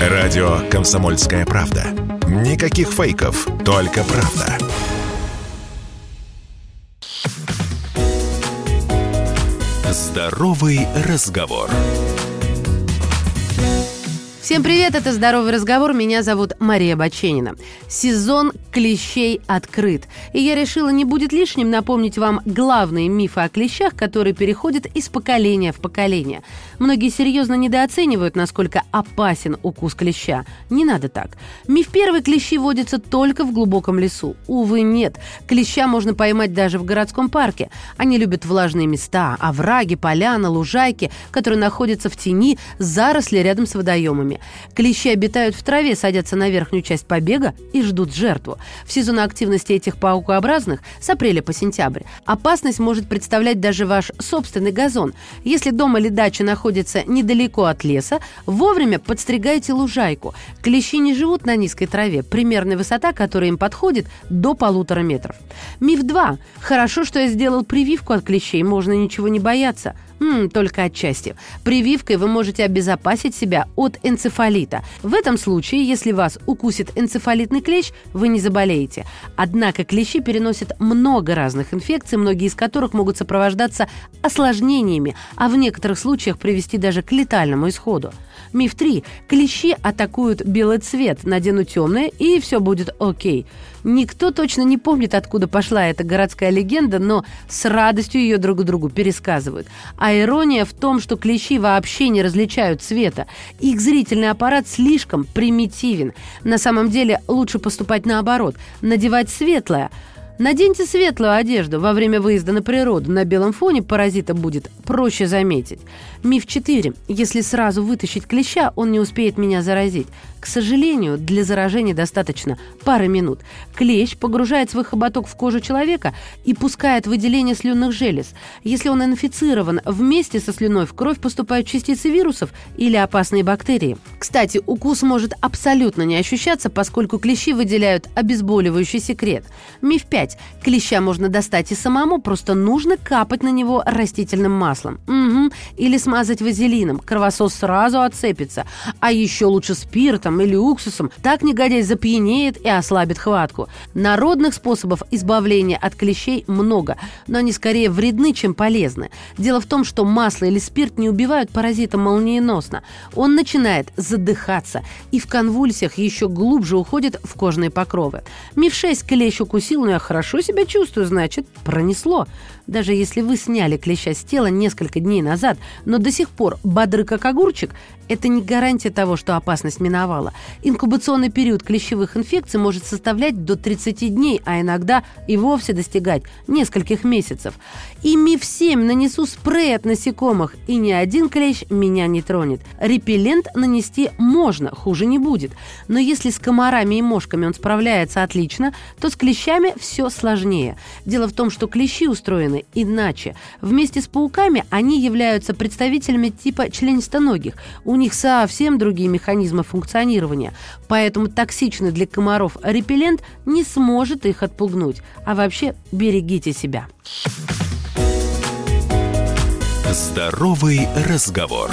Радио «Комсомольская правда». Никаких фейков, только правда. Здоровый разговор. Всем привет, это «Здоровый разговор», меня зовут Мария Баченина. Сезон клещей открыт, и я решила, не будет лишним напомнить вам главные мифы о клещах, которые переходят из поколения в поколение. Многие серьезно недооценивают, насколько опасен укус клеща. Не надо так. Миф первый – клещи водятся только в глубоком лесу. Увы, нет. Клеща можно поймать даже в городском парке. Они любят влажные места, овраги, поляны, лужайки, которые находятся в тени, заросли рядом с водоемами. Клещи обитают в траве, садятся на верхнюю часть побега и ждут жертву. В сезон активности этих паукообразных с апреля по сентябрь опасность может представлять даже ваш собственный газон. Если дом или дача находится недалеко от леса, вовремя подстригайте лужайку. Клещи не живут на низкой траве, примерная высота, которая им подходит, до полутора метров. Миф 2. Хорошо, что я сделал прививку от клещей, можно ничего не бояться. М, только отчасти. Прививкой вы можете обезопасить себя от энцефалита. В этом случае, если вас укусит энцефалитный клещ, вы не заболеете. Однако клещи переносят много разных инфекций, многие из которых могут сопровождаться осложнениями, а в некоторых случаях привести даже к летальному исходу. Миф 3. Клещи атакуют белый цвет, надену темное, и все будет окей. Никто точно не помнит, откуда пошла эта городская легенда, но с радостью ее друг другу пересказывают. А ирония в том, что клещи вообще не различают цвета. Их зрительный аппарат слишком примитивен. На самом деле лучше поступать наоборот. Надевать светлое – Наденьте светлую одежду во время выезда на природу. На белом фоне паразита будет проще заметить. Миф 4. Если сразу вытащить клеща, он не успеет меня заразить. К сожалению, для заражения достаточно пары минут. Клещ погружает свой хоботок в кожу человека и пускает выделение слюнных желез. Если он инфицирован, вместе со слюной в кровь поступают частицы вирусов или опасные бактерии. Кстати, укус может абсолютно не ощущаться, поскольку клещи выделяют обезболивающий секрет. Миф 5. Клеща можно достать и самому, просто нужно капать на него растительным маслом. Угу. Или смазать вазелином. Кровосос сразу отцепится. А еще лучше спиртом или уксусом, так негодяй запьянеет и ослабит хватку. Народных способов избавления от клещей много, но они скорее вредны, чем полезны. Дело в том, что масло или спирт не убивают паразита молниеносно. Он начинает задыхаться и в конвульсиях еще глубже уходит в кожные покровы. Миф 6 клещ укусил, но я хорошо себя чувствую, значит, пронесло. Даже если вы сняли клеща с тела несколько дней назад, но до сих пор бодры как огурчик, это не гарантия того, что опасность миновала. Инкубационный период клещевых инфекций может составлять до 30 дней, а иногда и вовсе достигать нескольких месяцев. И МИФ-7 нанесу спрей от насекомых, и ни один клещ меня не тронет. Репеллент нанести можно, хуже не будет. Но если с комарами и мошками он справляется отлично, то с клещами все сложнее. Дело в том, что клещи устроены иначе. Вместе с пауками они являются представителями типа членистоногих. У них совсем другие механизмы функционирования, поэтому токсичный для комаров репеллент не сможет их отпугнуть. А вообще берегите себя. Здоровый разговор.